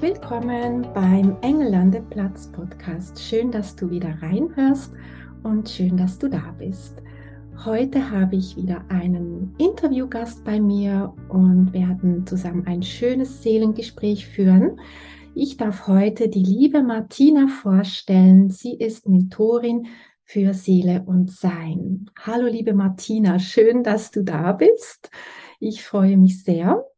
Willkommen beim Engellandeplatz Podcast. Schön, dass du wieder reinhörst und schön, dass du da bist. Heute habe ich wieder einen Interviewgast bei mir und werden zusammen ein schönes Seelengespräch führen. Ich darf heute die liebe Martina vorstellen. Sie ist Mentorin für Seele und Sein. Hallo liebe Martina, schön, dass du da bist. Ich freue mich sehr.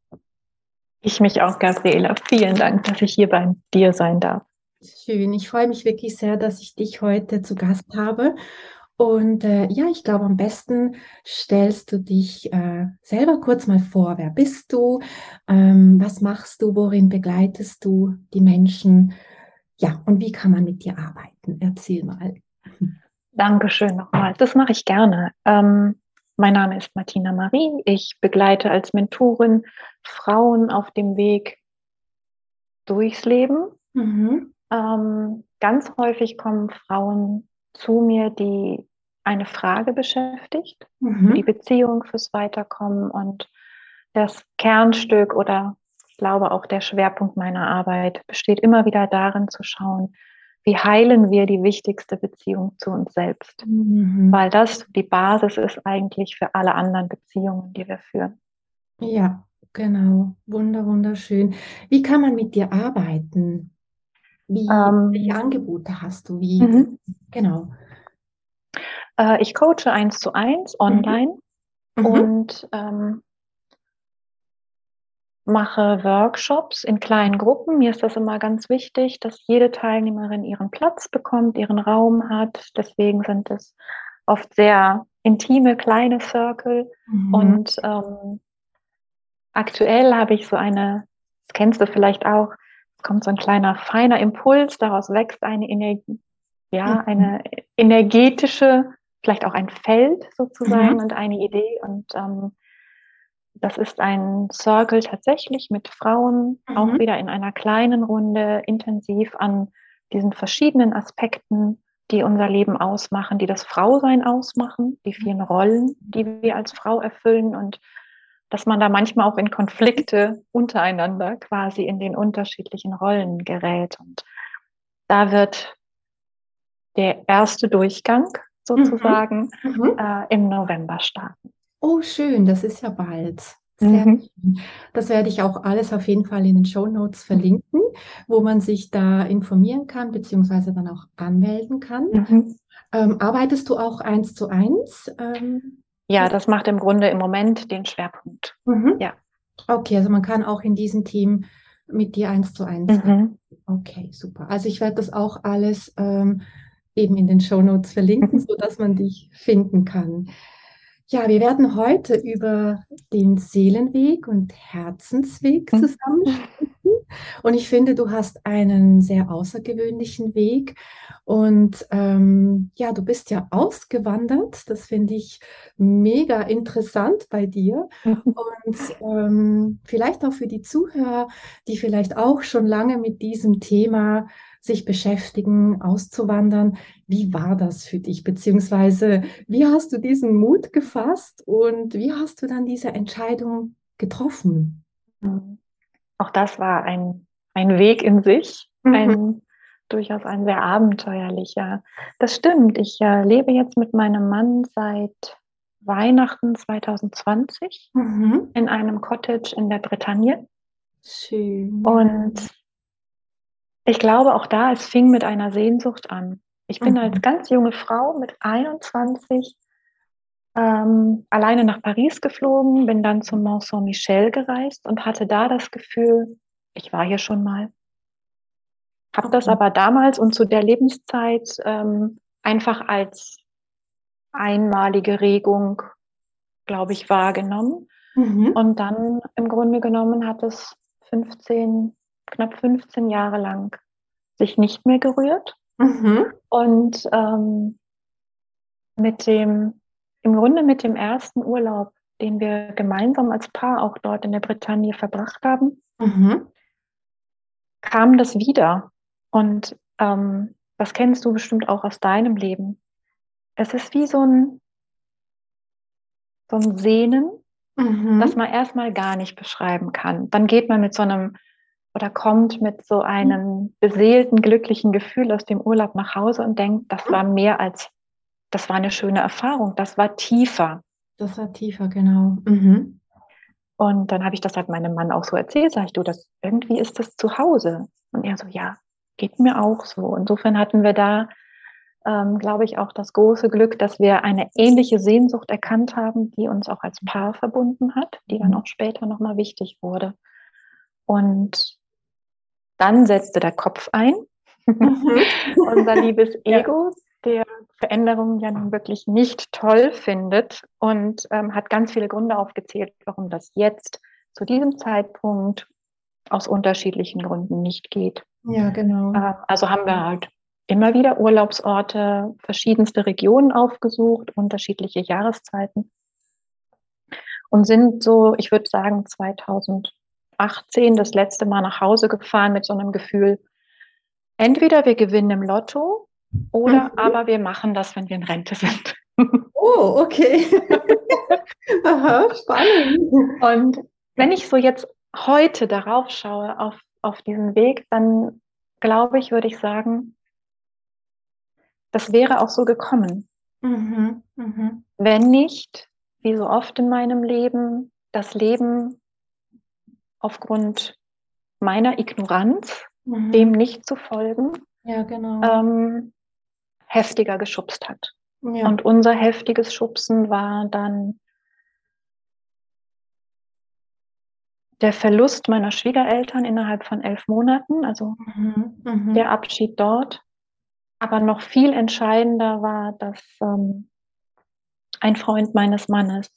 Ich mich auch, Gabriela. Vielen Dank, dass ich hier bei dir sein darf. Schön. Ich freue mich wirklich sehr, dass ich dich heute zu Gast habe. Und äh, ja, ich glaube, am besten stellst du dich äh, selber kurz mal vor. Wer bist du? Ähm, was machst du? Worin begleitest du die Menschen? Ja, und wie kann man mit dir arbeiten? Erzähl mal. Dankeschön nochmal. Das mache ich gerne. Ähm, mein Name ist Martina Marie. Ich begleite als Mentorin Frauen auf dem Weg durchs Leben. Mhm. Ähm, ganz häufig kommen Frauen zu mir, die eine Frage beschäftigt, mhm. die Beziehung fürs Weiterkommen und das Kernstück oder ich glaube auch der Schwerpunkt meiner Arbeit besteht immer wieder darin zu schauen, wie heilen wir die wichtigste Beziehung zu uns selbst? Mhm. Weil das die Basis ist eigentlich für alle anderen Beziehungen, die wir führen. Ja, genau. Wunder, wunderschön. Wie kann man mit dir arbeiten? Wie, ähm, welche Angebote hast du? Wie, mhm. Genau. Äh, ich coache eins zu eins mhm. online mhm. und ähm, mache Workshops in kleinen Gruppen. Mir ist das immer ganz wichtig, dass jede Teilnehmerin ihren Platz bekommt, ihren Raum hat. Deswegen sind es oft sehr intime kleine Circle. Mhm. Und ähm, aktuell habe ich so eine, das kennst du vielleicht auch, es kommt so ein kleiner feiner Impuls, daraus wächst eine Energie, ja, mhm. eine energetische, vielleicht auch ein Feld sozusagen mhm. und eine Idee. Und ähm, das ist ein Circle tatsächlich mit Frauen, mhm. auch wieder in einer kleinen Runde, intensiv an diesen verschiedenen Aspekten, die unser Leben ausmachen, die das Frausein ausmachen, die vielen Rollen, die wir als Frau erfüllen und dass man da manchmal auch in Konflikte untereinander quasi in den unterschiedlichen Rollen gerät. Und da wird der erste Durchgang mhm. sozusagen mhm. äh, im November starten. Oh, schön, das ist ja bald. Sehr mhm. schön. Das werde ich auch alles auf jeden Fall in den Show Notes verlinken, wo man sich da informieren kann, beziehungsweise dann auch anmelden kann. Mhm. Ähm, arbeitest du auch eins zu eins? Ähm, ja, das macht im Grunde im Moment den Schwerpunkt. Mhm. Ja. Okay, also man kann auch in diesem Team mit dir eins zu eins. Mhm. Okay, super. Also ich werde das auch alles ähm, eben in den Show Notes verlinken, mhm. sodass man dich finden kann. Ja, wir werden heute über den Seelenweg und Herzensweg mhm. zusammen sprechen. Und ich finde, du hast einen sehr außergewöhnlichen Weg. Und ähm, ja, du bist ja ausgewandert. Das finde ich mega interessant bei dir. Und ähm, vielleicht auch für die Zuhörer, die vielleicht auch schon lange mit diesem Thema sich beschäftigen, auszuwandern. Wie war das für dich? Beziehungsweise, wie hast du diesen Mut gefasst und wie hast du dann diese Entscheidung getroffen? Auch das war ein, ein Weg in sich, mhm. ein durchaus ein sehr abenteuerlicher. Das stimmt. Ich äh, lebe jetzt mit meinem Mann seit Weihnachten 2020 mhm. in einem Cottage in der Bretagne. Schön. Und ich glaube auch da, es fing mit einer Sehnsucht an. Ich bin mhm. als ganz junge Frau mit 21 ähm, alleine nach Paris geflogen, bin dann zum Mont Saint-Michel gereist und hatte da das Gefühl, ich war hier schon mal. Habe okay. das aber damals und zu der Lebenszeit ähm, einfach als einmalige Regung, glaube ich, wahrgenommen. Mhm. Und dann im Grunde genommen hat es 15 knapp 15 Jahre lang sich nicht mehr gerührt. Mhm. Und ähm, mit dem, im Grunde mit dem ersten Urlaub, den wir gemeinsam als Paar auch dort in der Bretagne verbracht haben, mhm. kam das wieder. Und ähm, das kennst du bestimmt auch aus deinem Leben. Es ist wie so ein, so ein Sehnen, mhm. das man erstmal gar nicht beschreiben kann. Dann geht man mit so einem oder kommt mit so einem beseelten, glücklichen Gefühl aus dem Urlaub nach Hause und denkt, das war mehr als, das war eine schöne Erfahrung, das war tiefer. Das war tiefer, genau. Mhm. Und dann habe ich das halt meinem Mann auch so erzählt, sag ich, du, das irgendwie ist das zu Hause. Und er so, ja, geht mir auch so. Insofern hatten wir da, ähm, glaube ich, auch das große Glück, dass wir eine ähnliche Sehnsucht erkannt haben, die uns auch als Paar verbunden hat, die dann mhm. auch später nochmal wichtig wurde. Und dann setzte der Kopf ein, mhm. unser liebes Ego, ja. der Veränderungen ja nun wirklich nicht toll findet und ähm, hat ganz viele Gründe aufgezählt, warum das jetzt zu diesem Zeitpunkt aus unterschiedlichen Gründen nicht geht. Ja, genau. Äh, also haben wir halt immer wieder Urlaubsorte, verschiedenste Regionen aufgesucht, unterschiedliche Jahreszeiten und sind so, ich würde sagen, 2018 das letzte Mal nach Hause gefahren mit so einem Gefühl, entweder wir gewinnen im Lotto oder mhm. aber wir machen das, wenn wir in Rente sind. Oh, okay. Aha, spannend. Und wenn ich so jetzt heute darauf schaue, auf, auf diesen Weg, dann glaube ich, würde ich sagen, das wäre auch so gekommen. Mhm, mh. Wenn nicht, wie so oft in meinem Leben, das Leben aufgrund meiner Ignoranz, mhm. dem nicht zu folgen, ja, genau. ähm, heftiger geschubst hat. Ja. Und unser heftiges Schubsen war dann der Verlust meiner Schwiegereltern innerhalb von elf Monaten, also mhm, mhm. der Abschied dort. Aber noch viel entscheidender war, dass ähm, ein Freund meines Mannes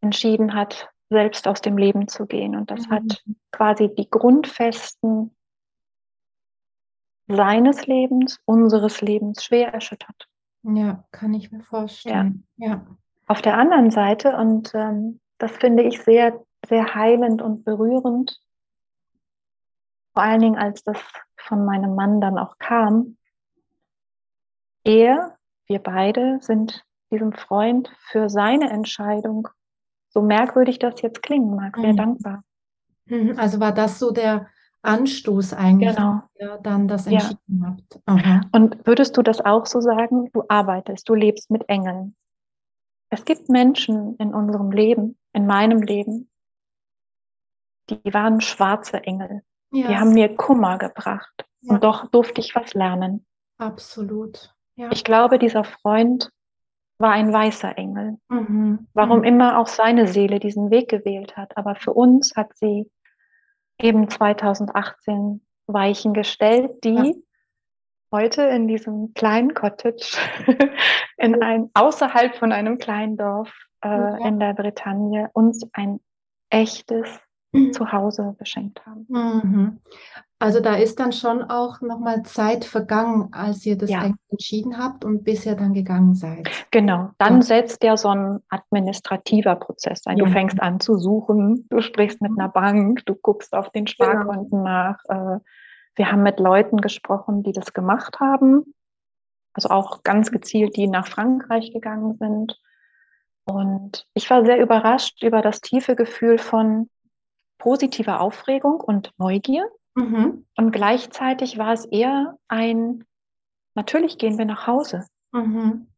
entschieden hat, selbst aus dem Leben zu gehen. Und das mhm. hat quasi die Grundfesten seines Lebens, unseres Lebens schwer erschüttert. Ja, kann ich mir vorstellen. Ja. ja. Auf der anderen Seite, und ähm, das finde ich sehr sehr heilend und berührend. Vor allen Dingen, als das von meinem Mann dann auch kam. Er, wir beide sind diesem Freund für seine Entscheidung, so merkwürdig das jetzt klingen mag, sehr mhm. dankbar. Mhm. Also war das so der Anstoß eigentlich, genau. der dann das entschieden ja. habt. Aha. Und würdest du das auch so sagen? Du arbeitest, du lebst mit Engeln. Es gibt Menschen in unserem Leben, in meinem Leben, die waren schwarze Engel. Ja. Die haben mir Kummer gebracht. Ja. Und doch durfte ich was lernen. Absolut. Ja. Ich glaube, dieser Freund war ein weißer Engel. Mhm. Warum mhm. immer auch seine Seele diesen Weg gewählt hat. Aber für uns hat sie eben 2018 Weichen gestellt, die ja. heute in diesem kleinen Cottage in ein, außerhalb von einem kleinen Dorf äh, ja. in der Bretagne uns ein echtes mhm. zu Hause beschenkt haben. Mhm. Also da ist dann schon auch nochmal Zeit vergangen, als ihr das ja. entschieden habt und bisher dann gegangen seid. Genau, dann ja. setzt ja so ein administrativer Prozess ein. Ja. Du fängst an zu suchen, du sprichst mit einer Bank, du guckst auf den genau. Sparkonten genau. nach. Äh, wir haben mit Leuten gesprochen, die das gemacht haben. Also auch ganz gezielt, die nach Frankreich gegangen sind. Und ich war sehr überrascht über das tiefe Gefühl von, positive Aufregung und Neugier. Mhm. Und gleichzeitig war es eher ein, natürlich gehen wir nach Hause. Mhm.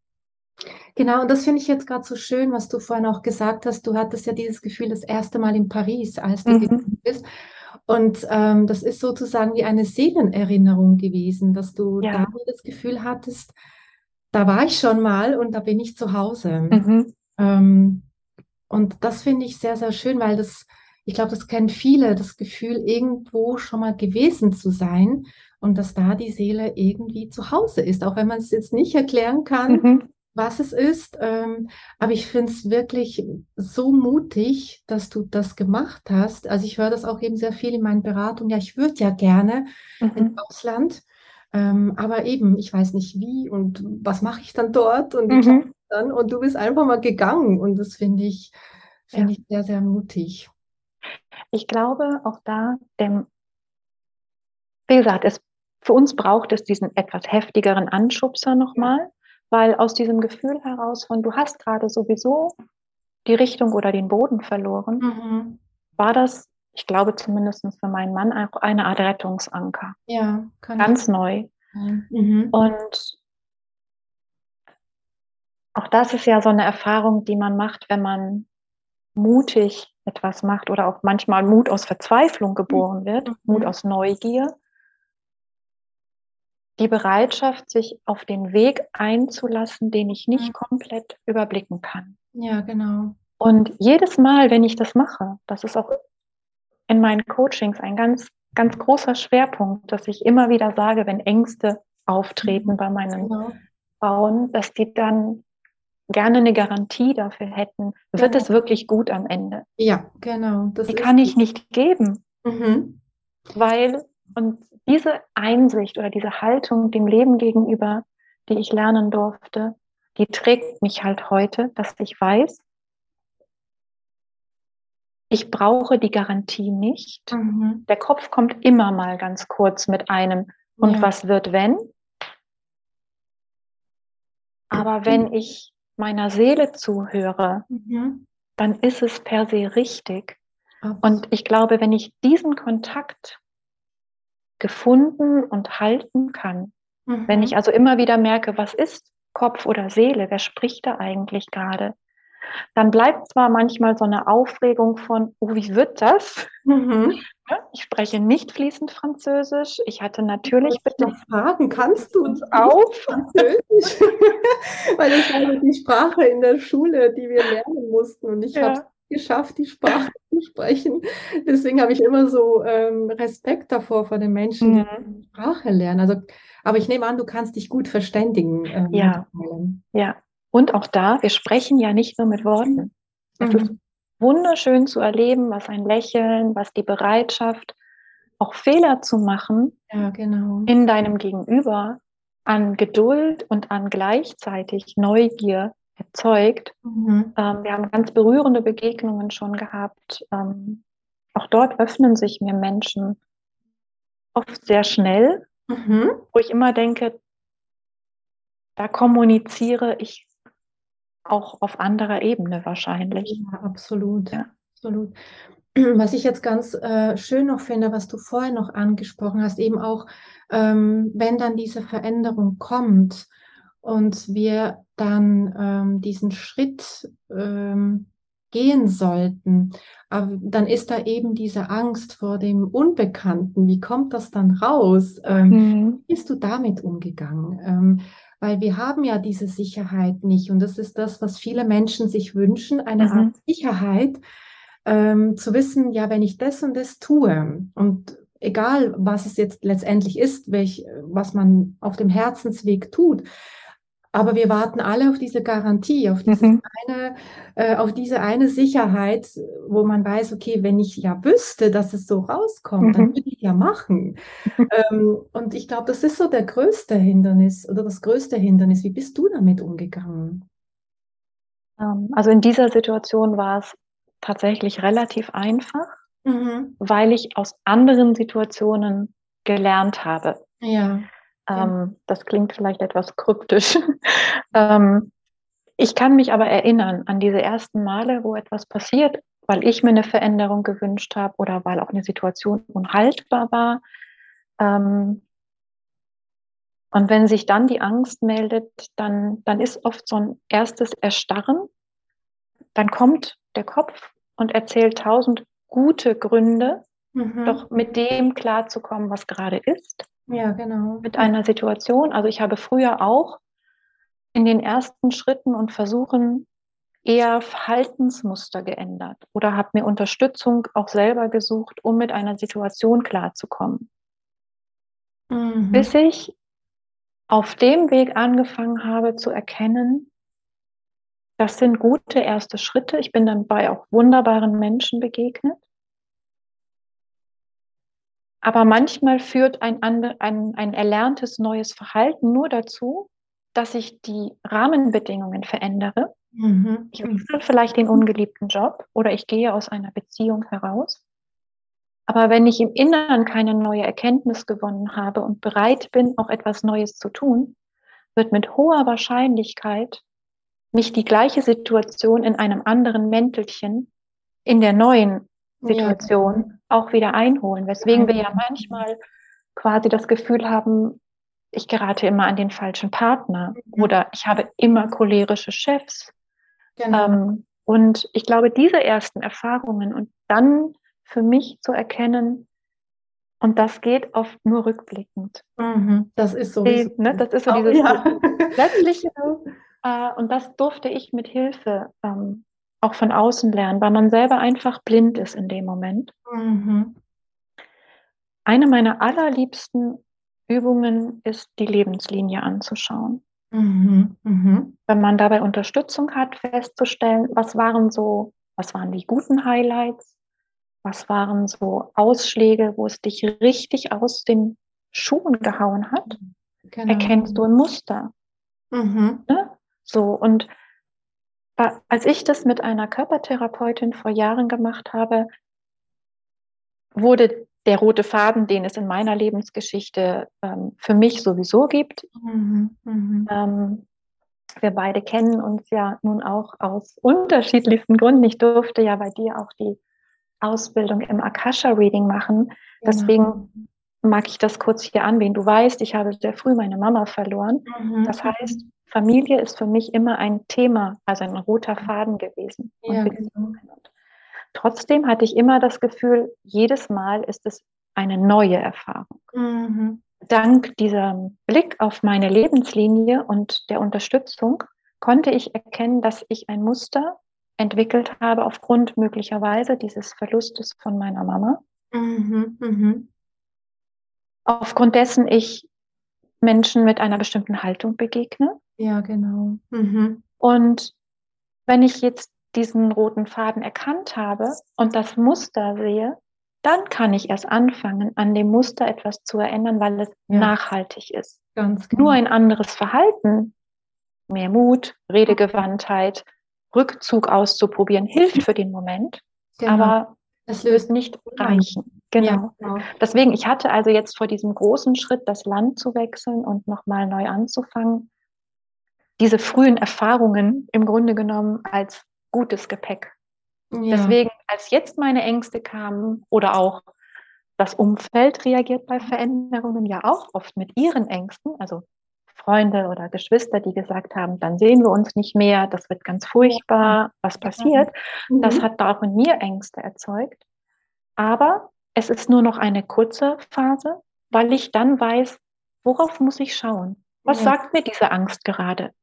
Genau, und das finde ich jetzt gerade so schön, was du vorhin auch gesagt hast. Du hattest ja dieses Gefühl das erste Mal in Paris, als du mhm. bist. Und ähm, das ist sozusagen wie eine Seelenerinnerung gewesen, dass du ja. da das Gefühl hattest, da war ich schon mal und da bin ich zu Hause. Mhm. Ähm, und das finde ich sehr, sehr schön, weil das ich glaube, das kennen viele, das Gefühl, irgendwo schon mal gewesen zu sein und dass da die Seele irgendwie zu Hause ist, auch wenn man es jetzt nicht erklären kann, mhm. was es ist. Ähm, aber ich finde es wirklich so mutig, dass du das gemacht hast. Also ich höre das auch eben sehr viel in meinen Beratungen. Ja, ich würde ja gerne mhm. ins Ausland. Ähm, aber eben, ich weiß nicht wie und was mache ich dann dort und mhm. dann und du bist einfach mal gegangen und das finde ich, finde ja. ich sehr, sehr mutig. Ich glaube auch da, dem, wie gesagt, es, für uns braucht es diesen etwas heftigeren Anschubser nochmal, weil aus diesem Gefühl heraus von, du hast gerade sowieso die Richtung oder den Boden verloren, mhm. war das, ich glaube zumindest für meinen Mann, auch eine Art Rettungsanker. Ja, ganz neu. Mhm. Und auch das ist ja so eine Erfahrung, die man macht, wenn man mutig etwas macht oder auch manchmal Mut aus Verzweiflung geboren wird, mhm. Mut aus Neugier. Die Bereitschaft, sich auf den Weg einzulassen, den ich nicht mhm. komplett überblicken kann. Ja, genau. Und jedes Mal, wenn ich das mache, das ist auch in meinen Coachings ein ganz, ganz großer Schwerpunkt, dass ich immer wieder sage, wenn Ängste auftreten mhm. bei meinen genau. Frauen, dass die dann gerne eine Garantie dafür hätten, wird genau. es wirklich gut am Ende. Ja, genau. Das die kann ich nicht geben, mhm. weil und diese Einsicht oder diese Haltung dem Leben gegenüber, die ich lernen durfte, die trägt mich halt heute, dass ich weiß, ich brauche die Garantie nicht. Mhm. Der Kopf kommt immer mal ganz kurz mit einem, und ja. was wird, wenn? Aber wenn ich meiner Seele zuhöre, mhm. dann ist es per se richtig. Absolut. Und ich glaube, wenn ich diesen Kontakt gefunden und halten kann, mhm. wenn ich also immer wieder merke, was ist Kopf oder Seele, wer spricht da eigentlich gerade, dann bleibt zwar manchmal so eine Aufregung von, oh, wie wird das? Mhm. Ich spreche nicht fließend Französisch. Ich hatte natürlich ich bitte fragen, kannst du uns auf Französisch? Weil das war die Sprache in der Schule, die wir lernen mussten und ich ja. habe es geschafft, die Sprache zu sprechen. Deswegen habe ich immer so ähm, Respekt davor vor den Menschen, die mhm. die Sprache lernen. Also, aber ich nehme an, du kannst dich gut verständigen. Ähm, ja. ja, und auch da, wir sprechen ja nicht nur mit Worten. Es mhm. ist wunderschön zu erleben, was ein Lächeln, was die Bereitschaft, auch Fehler zu machen ja, genau. in deinem Gegenüber an Geduld und an gleichzeitig Neugier erzeugt. Mhm. Ähm, wir haben ganz berührende Begegnungen schon gehabt. Ähm, auch dort öffnen sich mir Menschen oft sehr schnell, mhm. wo ich immer denke, da kommuniziere ich auch auf anderer Ebene wahrscheinlich. Ja, absolut. Ja. absolut. Was ich jetzt ganz äh, schön noch finde, was du vorher noch angesprochen hast, eben auch, ähm, wenn dann diese Veränderung kommt und wir dann ähm, diesen Schritt ähm, gehen sollten, aber dann ist da eben diese Angst vor dem Unbekannten. Wie kommt das dann raus? Ähm, mhm. Wie bist du damit umgegangen? Ähm, weil wir haben ja diese Sicherheit nicht. Und das ist das, was viele Menschen sich wünschen, eine mhm. Art Sicherheit, ähm, zu wissen, ja, wenn ich das und das tue und egal, was es jetzt letztendlich ist, welch, was man auf dem Herzensweg tut, aber wir warten alle auf diese Garantie, auf, mhm. eine, äh, auf diese eine Sicherheit, wo man weiß, okay, wenn ich ja wüsste, dass es so rauskommt, mhm. dann würde ich ja machen. ähm, und ich glaube, das ist so der größte Hindernis oder das größte Hindernis. Wie bist du damit umgegangen? Ähm, also in dieser Situation war es tatsächlich relativ einfach, mhm. weil ich aus anderen Situationen gelernt habe. Ja. Ähm, das klingt vielleicht etwas kryptisch. ähm, ich kann mich aber erinnern an diese ersten Male, wo etwas passiert, weil ich mir eine Veränderung gewünscht habe oder weil auch eine Situation unhaltbar war. Ähm, und wenn sich dann die Angst meldet, dann, dann ist oft so ein erstes Erstarren. Dann kommt der Kopf und erzählt tausend gute Gründe, mhm. doch mit dem klarzukommen, was gerade ist. Ja, genau. Mit einer Situation. Also ich habe früher auch in den ersten Schritten und Versuchen eher Verhaltensmuster geändert oder habe mir Unterstützung auch selber gesucht, um mit einer Situation klarzukommen. Mhm. Bis ich auf dem Weg angefangen habe zu erkennen, das sind gute erste Schritte. Ich bin dann bei auch wunderbaren Menschen begegnet. Aber manchmal führt ein, ein, ein erlerntes neues Verhalten nur dazu, dass ich die Rahmenbedingungen verändere. Mhm. Ich wechsle vielleicht den ungeliebten Job oder ich gehe aus einer Beziehung heraus. Aber wenn ich im Inneren keine neue Erkenntnis gewonnen habe und bereit bin, auch etwas Neues zu tun, wird mit hoher Wahrscheinlichkeit mich die gleiche Situation in einem anderen Mäntelchen in der neuen Situation ja. auch wieder einholen. Weswegen wir ja manchmal quasi das Gefühl haben, ich gerate immer an den falschen Partner mhm. oder ich habe immer cholerische Chefs. Genau. Ähm, und ich glaube, diese ersten Erfahrungen und dann für mich zu erkennen, und das geht oft nur rückblickend. Mhm, das ist so. Die, ne, das ist so dieses ja. letztliche. Äh, und das durfte ich mit Hilfe ähm, auch von außen lernen, weil man selber einfach blind ist in dem Moment. Mhm. Eine meiner allerliebsten Übungen ist, die Lebenslinie anzuschauen. Mhm. Mhm. Wenn man dabei Unterstützung hat, festzustellen, was waren so, was waren die guten Highlights, was waren so Ausschläge, wo es dich richtig aus den Schuhen gehauen hat, genau. erkennst du ein Muster. Mhm. Ne? So, und als ich das mit einer Körpertherapeutin vor Jahren gemacht habe, wurde der rote Faden, den es in meiner Lebensgeschichte ähm, für mich sowieso gibt. Mhm, mh. ähm, wir beide kennen uns ja nun auch aus unterschiedlichsten Gründen. Ich durfte ja bei dir auch die Ausbildung im Akasha-Reading machen. Genau. Deswegen mag ich das kurz hier anwählen. Du weißt, ich habe sehr früh meine Mama verloren. Mhm. Das heißt, Familie ist für mich immer ein Thema, also ein roter Faden gewesen. Ja. Trotzdem hatte ich immer das Gefühl, jedes Mal ist es eine neue Erfahrung. Mhm. Dank diesem Blick auf meine Lebenslinie und der Unterstützung konnte ich erkennen, dass ich ein Muster entwickelt habe aufgrund möglicherweise dieses Verlustes von meiner Mama. Mhm. Mhm. Aufgrund dessen ich Menschen mit einer bestimmten Haltung begegne. Ja, genau. Mhm. Und wenn ich jetzt diesen roten Faden erkannt habe und das Muster sehe, dann kann ich erst anfangen, an dem Muster etwas zu erinnern, weil es ja. nachhaltig ist. Ganz genau. Nur ein anderes Verhalten, mehr Mut, Redegewandtheit, Rückzug auszuprobieren, hilft für den Moment, genau. aber es löst nicht reichen. Genau. Ja, genau. Deswegen, ich hatte also jetzt vor diesem großen Schritt, das Land zu wechseln und nochmal neu anzufangen, diese frühen Erfahrungen im Grunde genommen als gutes Gepäck. Ja. Deswegen, als jetzt meine Ängste kamen oder auch das Umfeld reagiert bei Veränderungen ja auch oft mit ihren Ängsten, also Freunde oder Geschwister, die gesagt haben, dann sehen wir uns nicht mehr, das wird ganz furchtbar, was passiert. Mhm. Das hat da auch in mir Ängste erzeugt. Aber es ist nur noch eine kurze Phase, weil ich dann weiß, worauf muss ich schauen? Was ja. sagt mir diese Angst gerade?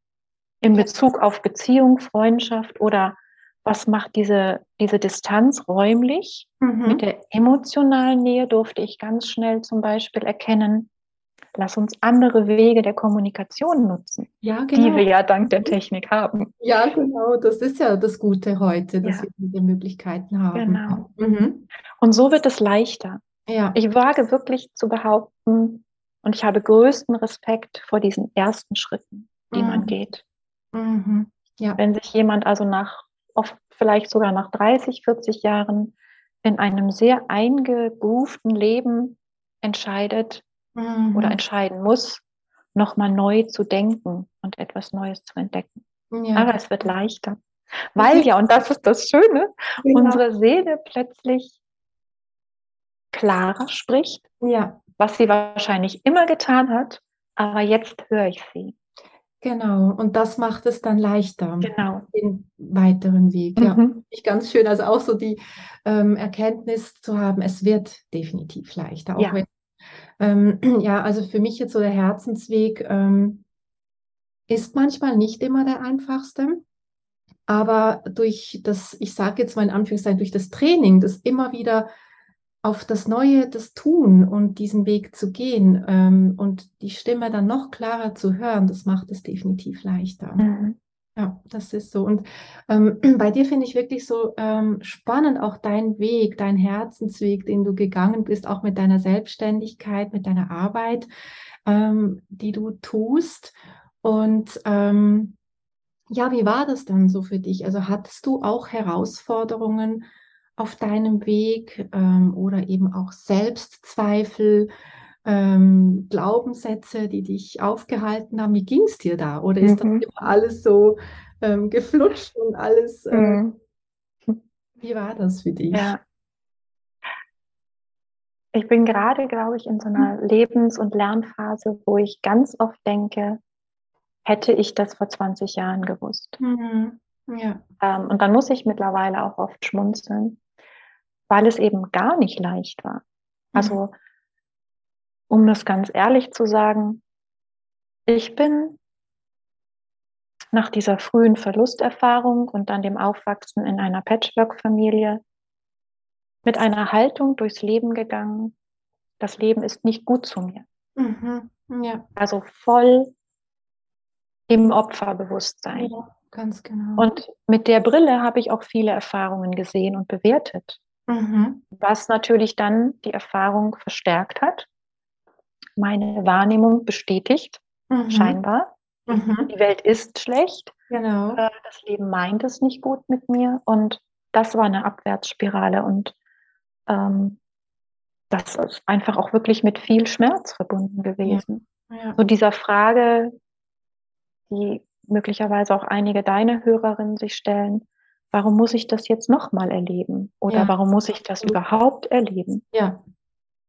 In Bezug auf Beziehung, Freundschaft oder was macht diese, diese Distanz räumlich? Mhm. Mit der emotionalen Nähe durfte ich ganz schnell zum Beispiel erkennen, lass uns andere Wege der Kommunikation nutzen, ja, genau. die wir ja dank der Technik haben. Ja, genau, das ist ja das Gute heute, dass ja. wir diese Möglichkeiten haben. Genau. Mhm. Und so wird es leichter. Ja. Ich wage wirklich zu behaupten, und ich habe größten Respekt vor diesen ersten Schritten, die mhm. man geht. Mhm. Ja. Wenn sich jemand also nach oft vielleicht sogar nach 30, 40 Jahren in einem sehr eingegroovten Leben entscheidet mhm. oder entscheiden muss, nochmal neu zu denken und etwas Neues zu entdecken. Ja. Aber es wird leichter. Weil ja, und das ist das Schöne, genau. unsere Seele plötzlich klarer spricht, ja. was sie wahrscheinlich immer getan hat, aber jetzt höre ich sie. Genau, und das macht es dann leichter, genau. den weiteren Weg. Ja, mhm. ich ganz schön, also auch so die ähm, Erkenntnis zu haben, es wird definitiv leichter. Auch ja. Wenn, ähm, ja, also für mich jetzt so der Herzensweg ähm, ist manchmal nicht immer der einfachste, aber durch das, ich sage jetzt mal in Anführungszeichen, durch das Training, das immer wieder auf das Neue, das Tun und diesen Weg zu gehen ähm, und die Stimme dann noch klarer zu hören, das macht es definitiv leichter. Mhm. Ja, das ist so. Und ähm, bei dir finde ich wirklich so ähm, spannend auch dein Weg, dein Herzensweg, den du gegangen bist, auch mit deiner Selbstständigkeit, mit deiner Arbeit, ähm, die du tust. Und ähm, ja, wie war das dann so für dich? Also hattest du auch Herausforderungen auf deinem Weg ähm, oder eben auch Selbstzweifel? ähm, Glaubenssätze, die dich aufgehalten haben? Wie ging es dir da? Oder ist mhm. das immer alles so ähm, geflutscht und alles? Äh, mhm. Wie war das für dich? Ja. Ich bin gerade, glaube ich, in so einer Lebens- und Lernphase, wo ich ganz oft denke, hätte ich das vor 20 Jahren gewusst. Mhm. Ja. Ähm, und dann muss ich mittlerweile auch oft schmunzeln, weil es eben gar nicht leicht war. Also mhm um das ganz ehrlich zu sagen, ich bin nach dieser frühen Verlusterfahrung und dann dem Aufwachsen in einer Patchwork-Familie mit einer Haltung durchs Leben gegangen, das Leben ist nicht gut zu mir. Mhm, ja. Also voll im Opferbewusstsein. Ja, ganz genau. Und mit der Brille habe ich auch viele Erfahrungen gesehen und bewertet. Mhm. Was natürlich dann die Erfahrung verstärkt hat meine Wahrnehmung bestätigt, mhm. scheinbar. Mhm. Die Welt ist schlecht. Genau. Äh, das Leben meint es nicht gut mit mir. Und das war eine Abwärtsspirale. Und ähm, das ist einfach auch wirklich mit viel Schmerz verbunden gewesen. Ja. Ja. So dieser Frage, die möglicherweise auch einige deine Hörerinnen sich stellen, warum muss ich das jetzt nochmal erleben? Oder ja. warum muss ich das überhaupt erleben? Ja,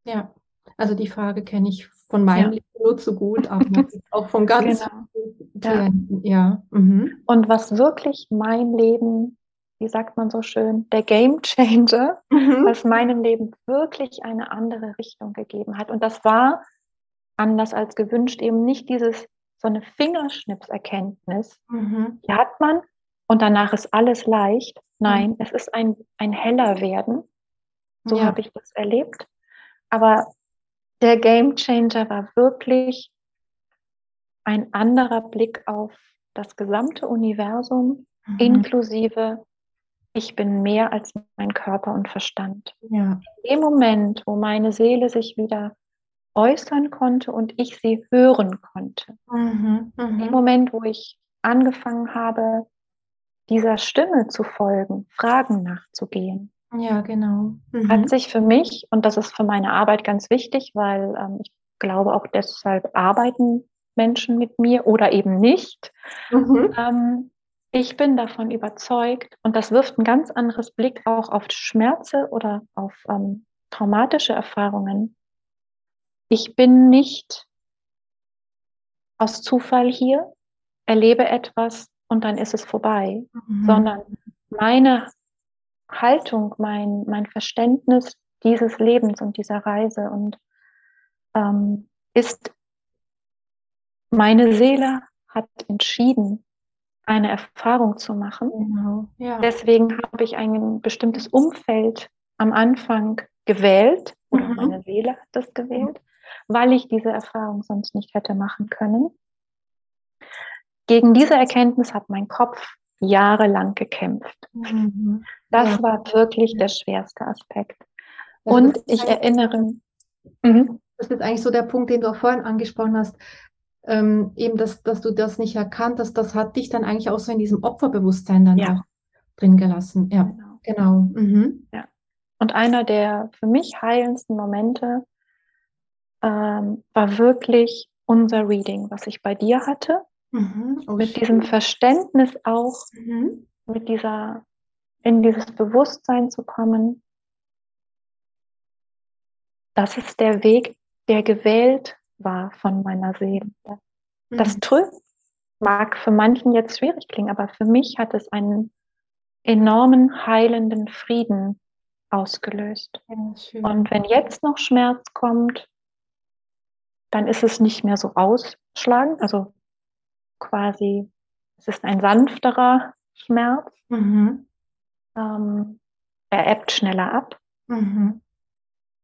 ja. Also die Frage kenne ich von meinem ja. Leben nur zu gut, aber auch von ganz genau. Ja. Mhm. Und was wirklich mein Leben, wie sagt man so schön, der Game Changer, mhm. was meinem Leben wirklich eine andere Richtung gegeben hat. Und das war anders als gewünscht eben nicht dieses so eine Fingerschnipserkenntnis. Mhm. Die hat man und danach ist alles leicht. Nein, mhm. es ist ein, ein heller werden. So ja. habe ich das erlebt. Aber der Game Changer war wirklich ein anderer Blick auf das gesamte Universum, mhm. inklusive ich bin mehr als mein Körper und Verstand. Ja. In dem Moment, wo meine Seele sich wieder äußern konnte und ich sie hören konnte, mhm. Mhm. in dem Moment, wo ich angefangen habe, dieser Stimme zu folgen, Fragen nachzugehen, ja, genau. Mhm. Hat sich für mich, und das ist für meine Arbeit ganz wichtig, weil ähm, ich glaube auch deshalb arbeiten Menschen mit mir oder eben nicht. Mhm. Ähm, ich bin davon überzeugt, und das wirft ein ganz anderes Blick auch auf Schmerze oder auf ähm, traumatische Erfahrungen. Ich bin nicht aus Zufall hier, erlebe etwas und dann ist es vorbei, mhm. sondern meine Haltung, mein, mein Verständnis dieses Lebens und dieser Reise und ähm, ist, meine Seele hat entschieden, eine Erfahrung zu machen. Genau, ja. Deswegen habe ich ein bestimmtes Umfeld am Anfang gewählt, oder mhm. meine Seele hat das gewählt, weil ich diese Erfahrung sonst nicht hätte machen können. Gegen diese Erkenntnis hat mein Kopf jahrelang gekämpft. Mhm. Das ja. war wirklich der schwerste Aspekt. Und ich erinnere. Mhm. Das ist eigentlich so der Punkt, den du auch vorhin angesprochen hast. Ähm, eben, dass, dass du das nicht erkannt hast, das hat dich dann eigentlich auch so in diesem Opferbewusstsein dann ja. auch drin gelassen. Ja, genau. genau. Mhm. Ja. Und einer der für mich heilendsten Momente ähm, war wirklich unser Reading, was ich bei dir hatte. Mhm. Oh, mit schön. diesem Verständnis auch, mhm. mit dieser, in dieses Bewusstsein zu kommen, das ist der Weg, der gewählt war von meiner Seele. Das mhm. Mag für manchen jetzt schwierig klingen, aber für mich hat es einen enormen heilenden Frieden ausgelöst. Ja, Und wenn jetzt noch Schmerz kommt, dann ist es nicht mehr so ausschlagend. Also quasi, es ist ein sanfterer Schmerz. Mhm. Ähm, er ebbt schneller ab. Mhm.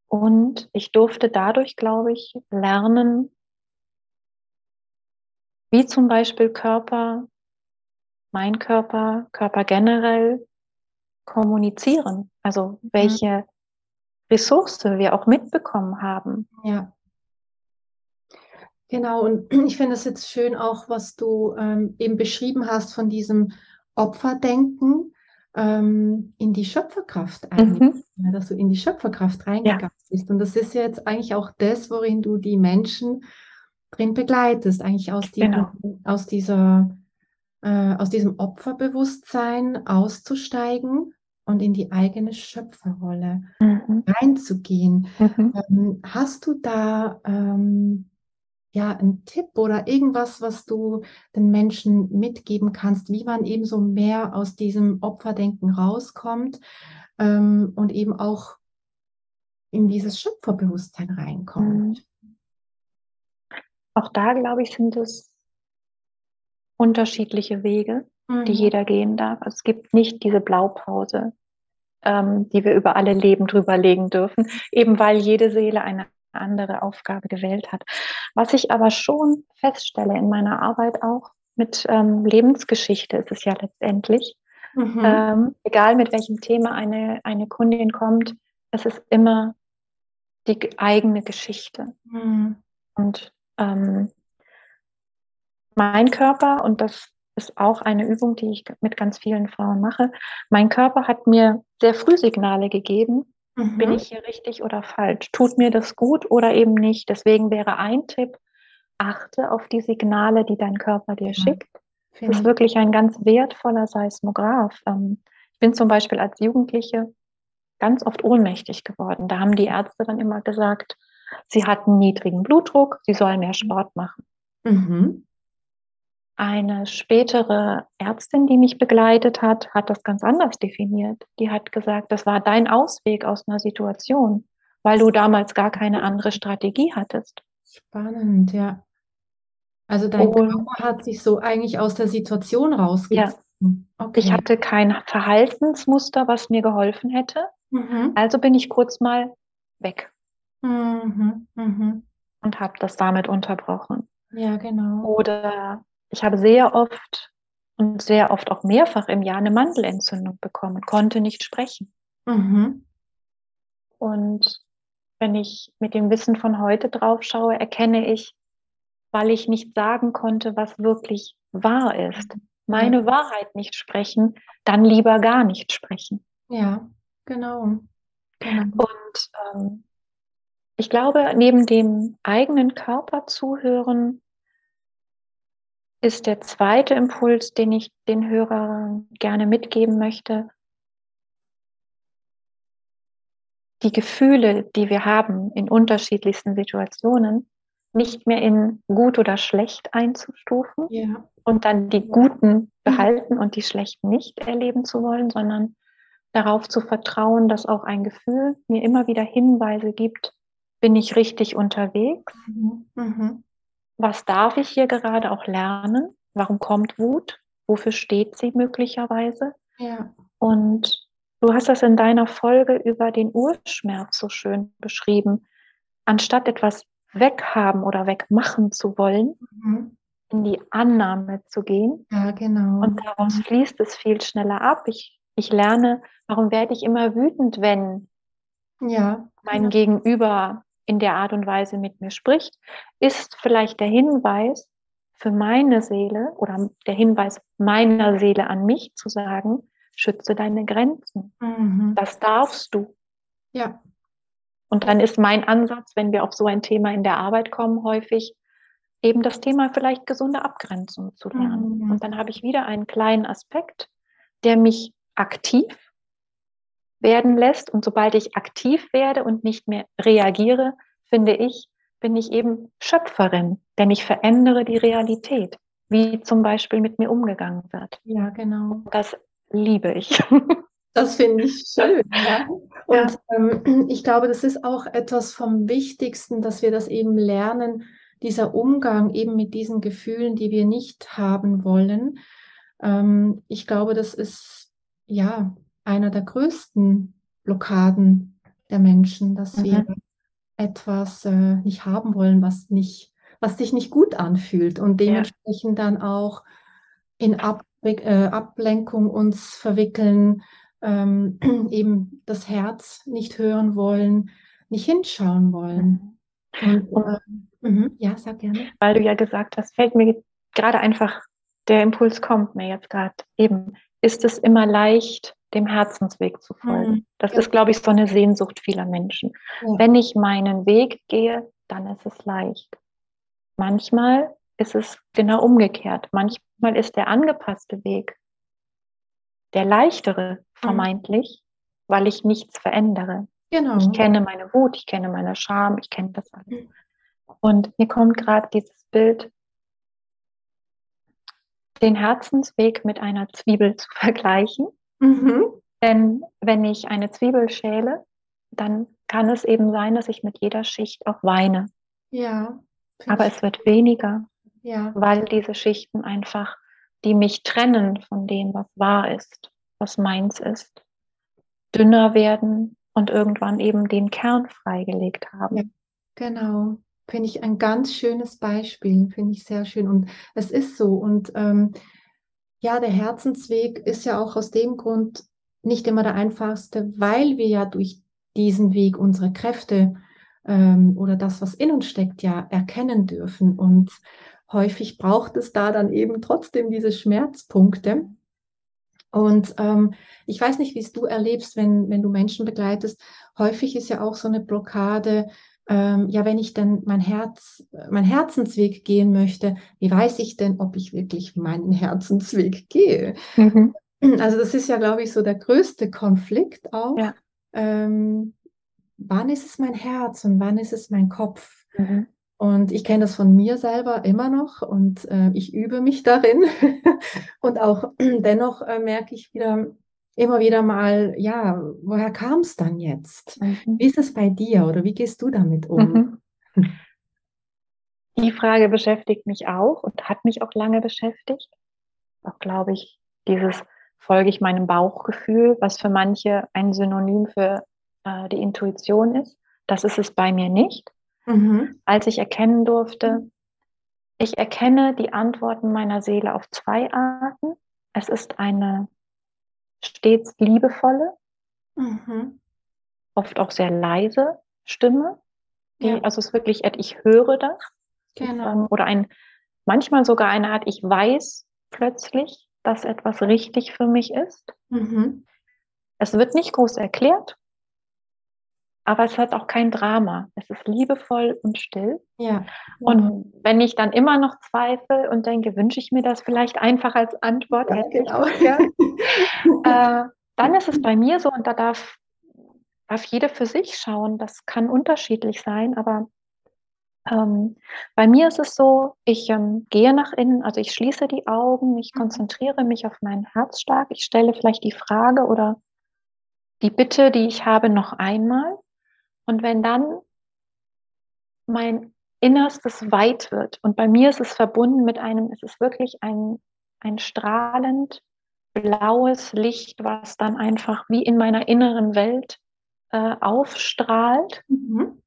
Und ich durfte dadurch, glaube ich, lernen, wie zum Beispiel Körper mein Körper, Körper generell kommunizieren. Also welche mhm. Ressource wir auch mitbekommen haben. Ja. Genau, und ich finde es jetzt schön auch, was du ähm, eben beschrieben hast von diesem Opferdenken ähm, in die Schöpferkraft mhm. dass du in die Schöpferkraft reingegangen ja. bist. Und das ist jetzt eigentlich auch das, worin du die Menschen drin begleitest, eigentlich aus, die, genau. aus dieser äh, aus diesem Opferbewusstsein auszusteigen und in die eigene Schöpferrolle mhm. reinzugehen. Mhm. Ähm, hast du da ähm, ja, ein Tipp oder irgendwas, was du den Menschen mitgeben kannst, wie man eben so mehr aus diesem Opferdenken rauskommt ähm, und eben auch in dieses Schöpferbewusstsein reinkommt? Mhm. Auch da, glaube ich, sind es unterschiedliche Wege, mhm. die jeder gehen darf. Es gibt nicht diese Blaupause, ähm, die wir über alle Leben drüber legen dürfen, eben weil jede Seele eine andere Aufgabe gewählt hat. Was ich aber schon feststelle in meiner Arbeit auch mit ähm, Lebensgeschichte ist es ja letztendlich, mhm. ähm, egal mit welchem Thema eine, eine Kundin kommt, es ist immer die eigene Geschichte. Mhm. Und ähm, mein Körper, und das ist auch eine Übung, die ich mit ganz vielen Frauen mache, mein Körper hat mir sehr früh Signale gegeben, Mhm. Bin ich hier richtig oder falsch? Tut mir das gut oder eben nicht? Deswegen wäre ein Tipp, achte auf die Signale, die dein Körper dir ja, schickt. Das ist wirklich ein ganz wertvoller Seismograph. Ähm, ich bin zum Beispiel als Jugendliche ganz oft ohnmächtig geworden. Da haben die Ärzte dann immer gesagt, sie hat einen niedrigen Blutdruck, sie soll mehr Sport machen. Mhm. Eine spätere Ärztin, die mich begleitet hat, hat das ganz anders definiert. Die hat gesagt, das war dein Ausweg aus einer Situation, weil du damals gar keine andere Strategie hattest. Spannend, ja. Also dein Und, Körper hat sich so eigentlich aus der Situation rausgezogen. Ja. Okay. Ich hatte kein Verhaltensmuster, was mir geholfen hätte. Mhm. Also bin ich kurz mal weg. Mhm. Mhm. Und habe das damit unterbrochen. Ja, genau. Oder ich habe sehr oft und sehr oft auch mehrfach im Jahr eine Mandelentzündung bekommen, konnte nicht sprechen. Mhm. Und wenn ich mit dem Wissen von heute drauf schaue, erkenne ich, weil ich nicht sagen konnte, was wirklich wahr ist, meine ja. Wahrheit nicht sprechen, dann lieber gar nicht sprechen. Ja, genau. genau. Und ähm, ich glaube, neben dem eigenen Körper zuhören, ist der zweite Impuls, den ich den Hörern gerne mitgeben möchte. Die Gefühle, die wir haben in unterschiedlichsten Situationen, nicht mehr in gut oder schlecht einzustufen ja. und dann die guten behalten und die schlechten nicht erleben zu wollen, sondern darauf zu vertrauen, dass auch ein Gefühl mir immer wieder Hinweise gibt, bin ich richtig unterwegs? Mhm. Mhm was darf ich hier gerade auch lernen? Warum kommt Wut? Wofür steht sie möglicherweise? Ja. Und du hast das in deiner Folge über den Urschmerz so schön beschrieben. Anstatt etwas weghaben oder wegmachen zu wollen, mhm. in die Annahme zu gehen. Ja, genau. Und daraus fließt es viel schneller ab. Ich, ich lerne, warum werde ich immer wütend, wenn ja, mein genau. Gegenüber in der Art und Weise mit mir spricht, ist vielleicht der Hinweis für meine Seele oder der Hinweis meiner Seele an mich zu sagen, schütze deine Grenzen. Mhm. Das darfst du. Ja. Und dann ist mein Ansatz, wenn wir auf so ein Thema in der Arbeit kommen, häufig eben das Thema vielleicht gesunde Abgrenzung zu lernen. Mhm. Und dann habe ich wieder einen kleinen Aspekt, der mich aktiv werden lässt. Und sobald ich aktiv werde und nicht mehr reagiere, finde ich, bin ich eben Schöpferin, denn ich verändere die Realität, wie zum Beispiel mit mir umgegangen wird. Ja, genau. Das liebe ich. Das finde ich schön. Ja. Und ja. Ähm, ich glaube, das ist auch etwas vom Wichtigsten, dass wir das eben lernen, dieser Umgang eben mit diesen Gefühlen, die wir nicht haben wollen. Ähm, ich glaube, das ist ja einer der größten Blockaden der Menschen, dass mhm. wir etwas äh, nicht haben wollen, was nicht, was sich nicht gut anfühlt und dementsprechend ja. dann auch in Abbruch äh, Ablenkung uns verwickeln, ähm, eben das Herz nicht hören wollen, nicht hinschauen wollen. Und, äh, mhm, ja, sag gerne. Weil du ja gesagt hast, fällt mir gerade einfach, der Impuls kommt mir jetzt gerade eben, ist es immer leicht, dem Herzensweg zu folgen. Mhm. Das ja. ist, glaube ich, so eine Sehnsucht vieler Menschen. Ja. Wenn ich meinen Weg gehe, dann ist es leicht. Manchmal ist es genau umgekehrt. Manchmal ist der angepasste Weg der leichtere, mhm. vermeintlich, mhm. weil ich nichts verändere. Genau. Ich kenne meine Wut, ich kenne meine Scham, ich kenne das alles. Mhm. Und mir kommt gerade dieses Bild, den Herzensweg mit einer Zwiebel zu vergleichen. Mhm. Denn wenn ich eine Zwiebel schäle, dann kann es eben sein, dass ich mit jeder Schicht auch weine. Ja. Aber es wird weniger, ja. weil diese Schichten einfach, die mich trennen von dem, was wahr ist, was meins ist, dünner werden und irgendwann eben den Kern freigelegt haben. Ja, genau. Finde ich ein ganz schönes Beispiel, finde ich sehr schön. Und es ist so. Und ähm, ja, der Herzensweg ist ja auch aus dem Grund nicht immer der einfachste, weil wir ja durch diesen Weg unsere Kräfte ähm, oder das, was in uns steckt, ja erkennen dürfen. Und häufig braucht es da dann eben trotzdem diese Schmerzpunkte. Und ähm, ich weiß nicht, wie es du erlebst, wenn, wenn du Menschen begleitest. Häufig ist ja auch so eine Blockade, ähm, ja, wenn ich dann mein Herz, mein Herzensweg gehen möchte, wie weiß ich denn, ob ich wirklich meinen Herzensweg gehe? Mhm. Also das ist ja, glaube ich, so der größte Konflikt auch. Ja. Ähm, wann ist es mein Herz und wann ist es mein Kopf? Mhm. Und ich kenne das von mir selber immer noch und äh, ich übe mich darin. und auch dennoch äh, merke ich wieder, immer wieder mal, ja, woher kam es dann jetzt? Mhm. Wie ist es bei dir oder wie gehst du damit um? Mhm. Die Frage beschäftigt mich auch und hat mich auch lange beschäftigt. Auch glaube ich, dieses folge ich meinem Bauchgefühl, was für manche ein Synonym für äh, die Intuition ist. Das ist es bei mir nicht. Mhm. Als ich erkennen durfte, ich erkenne die Antworten meiner Seele auf zwei Arten. Es ist eine stets liebevolle, mhm. oft auch sehr leise Stimme. Die, ja. Also es ist wirklich, ich höre das. Genau. Oder ein, manchmal sogar eine Art, ich weiß plötzlich, dass etwas richtig für mich ist. Mhm. Es wird nicht groß erklärt, aber es hat auch kein Drama. Es ist liebevoll und still. Ja. Und wenn ich dann immer noch zweifle und denke, wünsche ich mir das vielleicht einfach als Antwort, ja, genau. ja. äh, dann ist es bei mir so und da darf, darf jeder für sich schauen. Das kann unterschiedlich sein, aber ähm, bei mir ist es so, ich ähm, gehe nach innen, also ich schließe die Augen, ich mhm. konzentriere mich auf meinen Herz stark, ich stelle vielleicht die Frage oder die Bitte, die ich habe, noch einmal und wenn dann mein Innerstes weit wird, und bei mir ist es verbunden mit einem, es ist wirklich ein, ein strahlend blaues Licht, was dann einfach wie in meiner inneren Welt äh, aufstrahlt. Mhm.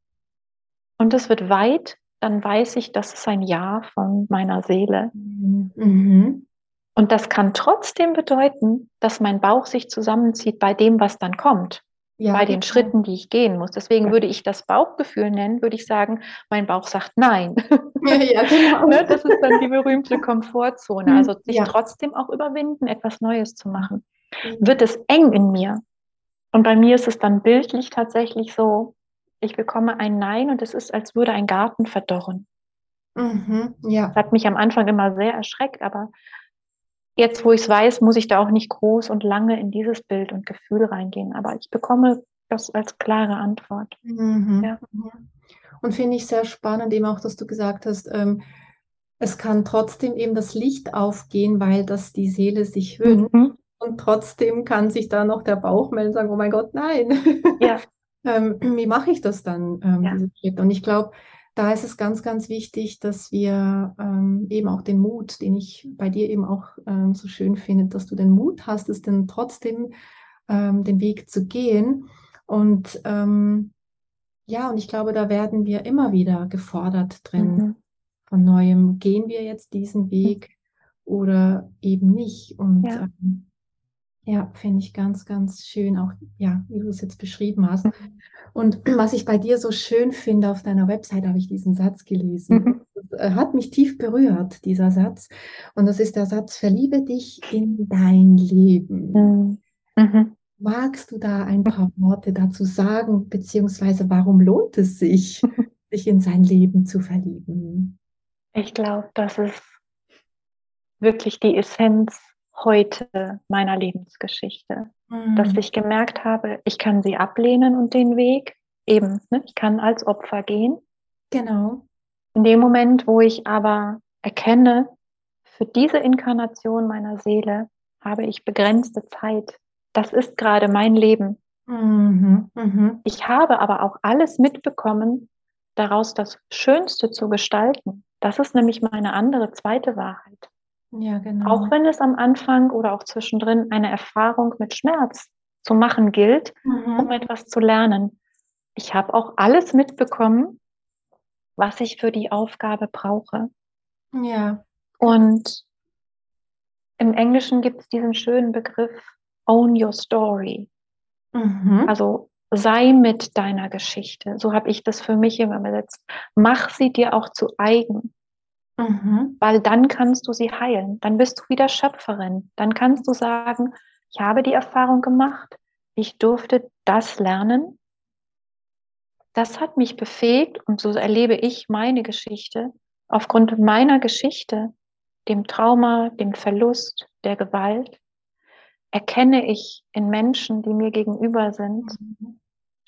Und es wird weit, dann weiß ich, das ist ein Ja von meiner Seele. Mhm. Und das kann trotzdem bedeuten, dass mein Bauch sich zusammenzieht bei dem, was dann kommt ja, bei den genau. Schritten, die ich gehen muss. Deswegen würde ich das Bauchgefühl nennen, würde ich sagen, mein Bauch sagt nein. Ja, ja, genau. ne, das ist dann die berühmte Komfortzone. Also sich trotzdem auch überwinden, etwas Neues zu machen. Mhm. Wird es eng in mir? Und bei mir ist es dann bildlich tatsächlich so, ich bekomme ein Nein und es ist, als würde ein Garten verdorren. Mhm, ja. Das hat mich am Anfang immer sehr erschreckt, aber jetzt, wo ich es weiß, muss ich da auch nicht groß und lange in dieses Bild und Gefühl reingehen. Aber ich bekomme das als klare Antwort. Mhm. Ja. Mhm. Und finde ich sehr spannend, eben auch, dass du gesagt hast, ähm, es kann trotzdem eben das Licht aufgehen, weil das die Seele sich wünscht. Mhm. Und trotzdem kann sich da noch der Bauch melden und sagen, oh mein Gott, nein. Ja. ähm, wie mache ich das dann? Ähm, ja. Und ich glaube, da ist es ganz, ganz wichtig, dass wir ähm, eben auch den Mut, den ich bei dir eben auch ähm, so schön finde, dass du den Mut hast, es denn trotzdem ähm, den Weg zu gehen. Und ähm, ja, und ich glaube, da werden wir immer wieder gefordert drin. Mhm. Von neuem gehen wir jetzt diesen Weg oder eben nicht. Und ja, ähm, ja finde ich ganz, ganz schön, auch ja, wie du es jetzt beschrieben hast. Und was ich bei dir so schön finde, auf deiner Website habe ich diesen Satz gelesen. Mhm. Das äh, hat mich tief berührt, dieser Satz. Und das ist der Satz, verliebe dich in dein Leben. Mhm. Magst du da ein paar Worte dazu sagen, beziehungsweise warum lohnt es sich, sich in sein Leben zu verlieben? Ich glaube, das ist wirklich die Essenz heute meiner Lebensgeschichte, mhm. dass ich gemerkt habe, ich kann sie ablehnen und den Weg eben, ne, ich kann als Opfer gehen. Genau. In dem Moment, wo ich aber erkenne, für diese Inkarnation meiner Seele habe ich begrenzte Zeit. Das ist gerade mein Leben. Mhm. Mhm. Ich habe aber auch alles mitbekommen, daraus das Schönste zu gestalten. Das ist nämlich meine andere zweite Wahrheit. Ja, genau. Auch wenn es am Anfang oder auch zwischendrin eine Erfahrung mit Schmerz zu machen gilt, mhm. um etwas zu lernen. Ich habe auch alles mitbekommen, was ich für die Aufgabe brauche. Ja. Und im Englischen gibt es diesen schönen Begriff Own Your Story. Mhm. Also sei mit deiner Geschichte. So habe ich das für mich immer übersetzt. Mach sie dir auch zu eigen. Mhm. Weil dann kannst du sie heilen. Dann bist du wieder Schöpferin. Dann kannst du sagen, ich habe die Erfahrung gemacht, ich durfte das lernen. Das hat mich befähigt und so erlebe ich meine Geschichte. Aufgrund meiner Geschichte, dem Trauma, dem Verlust, der Gewalt, erkenne ich in Menschen, die mir gegenüber sind, mhm.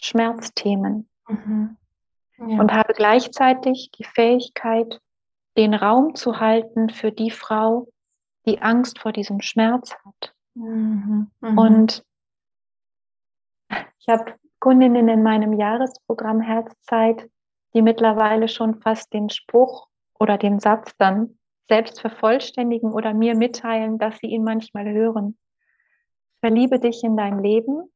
Schmerzthemen. Mhm. Ja. Und habe gleichzeitig die Fähigkeit, den Raum zu halten für die Frau, die Angst vor diesem Schmerz hat. Mhm, mh. Und ich habe Kundinnen in meinem Jahresprogramm Herzzeit, die mittlerweile schon fast den Spruch oder den Satz dann selbst vervollständigen oder mir mitteilen, dass sie ihn manchmal hören. Verliebe dich in dein Leben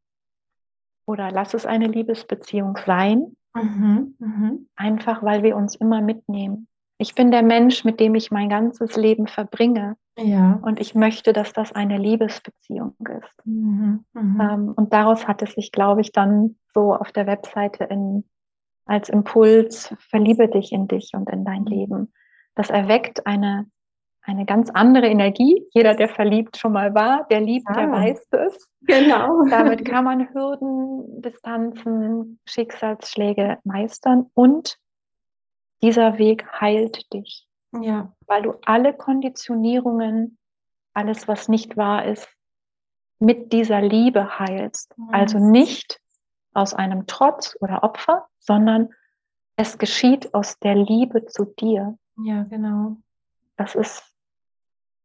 oder lass es eine Liebesbeziehung sein. Mhm, mh. Einfach weil wir uns immer mitnehmen. Ich bin der Mensch, mit dem ich mein ganzes Leben verbringe. Ja. Und ich möchte, dass das eine Liebesbeziehung ist. Mhm, mh. ähm, und daraus hat es sich, glaube ich, dann so auf der Webseite in, als Impuls, verliebe dich in dich und in dein mhm. Leben. Das erweckt eine, eine ganz andere Energie. Jeder, der verliebt schon mal war, der liebt, ah, der weiß es. Genau. Damit kann man Hürden, Distanzen, Schicksalsschläge meistern und dieser Weg heilt dich. Ja. Weil du alle Konditionierungen, alles, was nicht wahr ist, mit dieser Liebe heilst. Mhm. Also nicht aus einem Trotz oder Opfer, sondern es geschieht aus der Liebe zu dir. Ja, genau. Das ist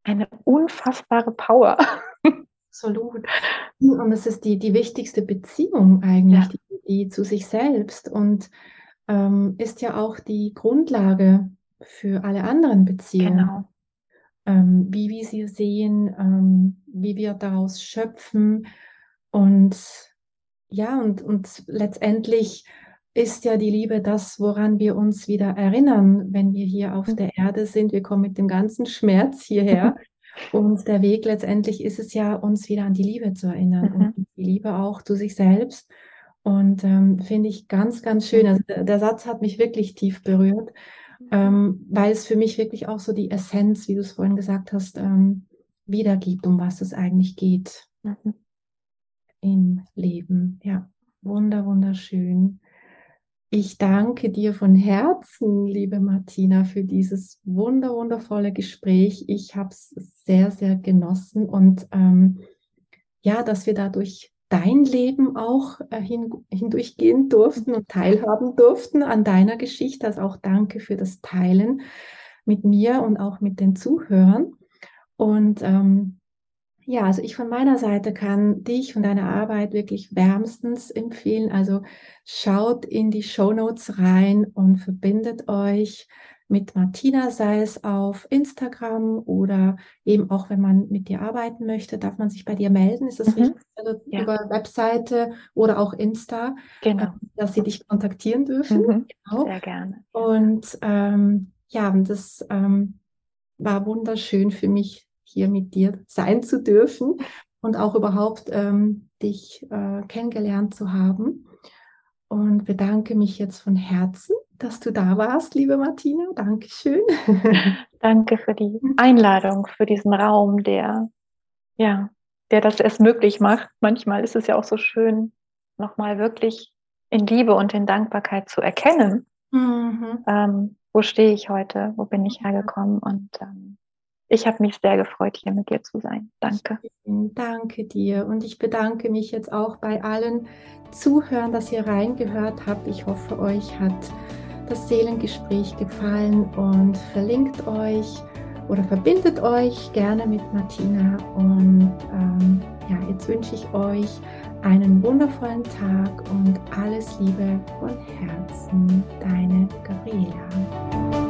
eine unfassbare Power. Absolut. Und es ist die, die wichtigste Beziehung eigentlich, ja. die, die zu sich selbst. Und ähm, ist ja auch die Grundlage für alle anderen Beziehungen. Genau. Ähm, wie wir sie sehen, ähm, wie wir daraus schöpfen. Und ja, und, und letztendlich ist ja die Liebe das, woran wir uns wieder erinnern, wenn wir hier auf der Erde sind. Wir kommen mit dem ganzen Schmerz hierher. Und der Weg letztendlich ist es ja, uns wieder an die Liebe zu erinnern mhm. und die Liebe auch zu sich selbst und ähm, finde ich ganz, ganz schön. Also der, Satz hat mich wirklich tief berührt, ähm, weil es für mich wirklich auch so die Essenz, wie du es vorhin gesagt hast, ähm, wiedergibt, um was es eigentlich geht mhm. im Leben. Ja, wunder, wunderschön. Ich danke dir von Herzen, liebe Martina, für dieses wunder, wundervolle Gespräch. Ich habe es sehr, sehr genossen und ähm, ja, dass wir dadurch dein Leben auch äh, hin, hindurchgehen durften und teilhaben durften an deiner Geschichte. Also auch danke für das Teilen mit mir und auch mit den Zuhörern. Und ähm, ja, also ich von meiner Seite kann dich und deine Arbeit wirklich wärmstens empfehlen. Also schaut in die Show Notes rein und verbindet euch mit Martina, sei es auf Instagram oder eben auch, wenn man mit dir arbeiten möchte, darf man sich bei dir melden. Ist das mhm. richtig? Also ja. über Webseite oder auch Insta, genau. Ähm, dass sie dich kontaktieren dürfen. Mhm. Genau. Sehr gerne. Und ähm, ja, das ähm, war wunderschön für mich, hier mit dir sein zu dürfen und auch überhaupt ähm, dich äh, kennengelernt zu haben. Und bedanke mich jetzt von Herzen, dass du da warst, liebe Martina. Dankeschön. Danke für die Einladung, für diesen Raum, der, ja, der das erst möglich macht. Manchmal ist es ja auch so schön, nochmal wirklich in Liebe und in Dankbarkeit zu erkennen, mhm. ähm, wo stehe ich heute, wo bin ich hergekommen und ähm, ich habe mich sehr gefreut, hier mit dir zu sein. Danke. Danke dir. Und ich bedanke mich jetzt auch bei allen Zuhörern, dass ihr reingehört habt. Ich hoffe, euch hat das Seelengespräch gefallen und verlinkt euch oder verbindet euch gerne mit Martina. Und ähm, ja, jetzt wünsche ich euch einen wundervollen Tag und alles Liebe von Herzen, deine Gabriela.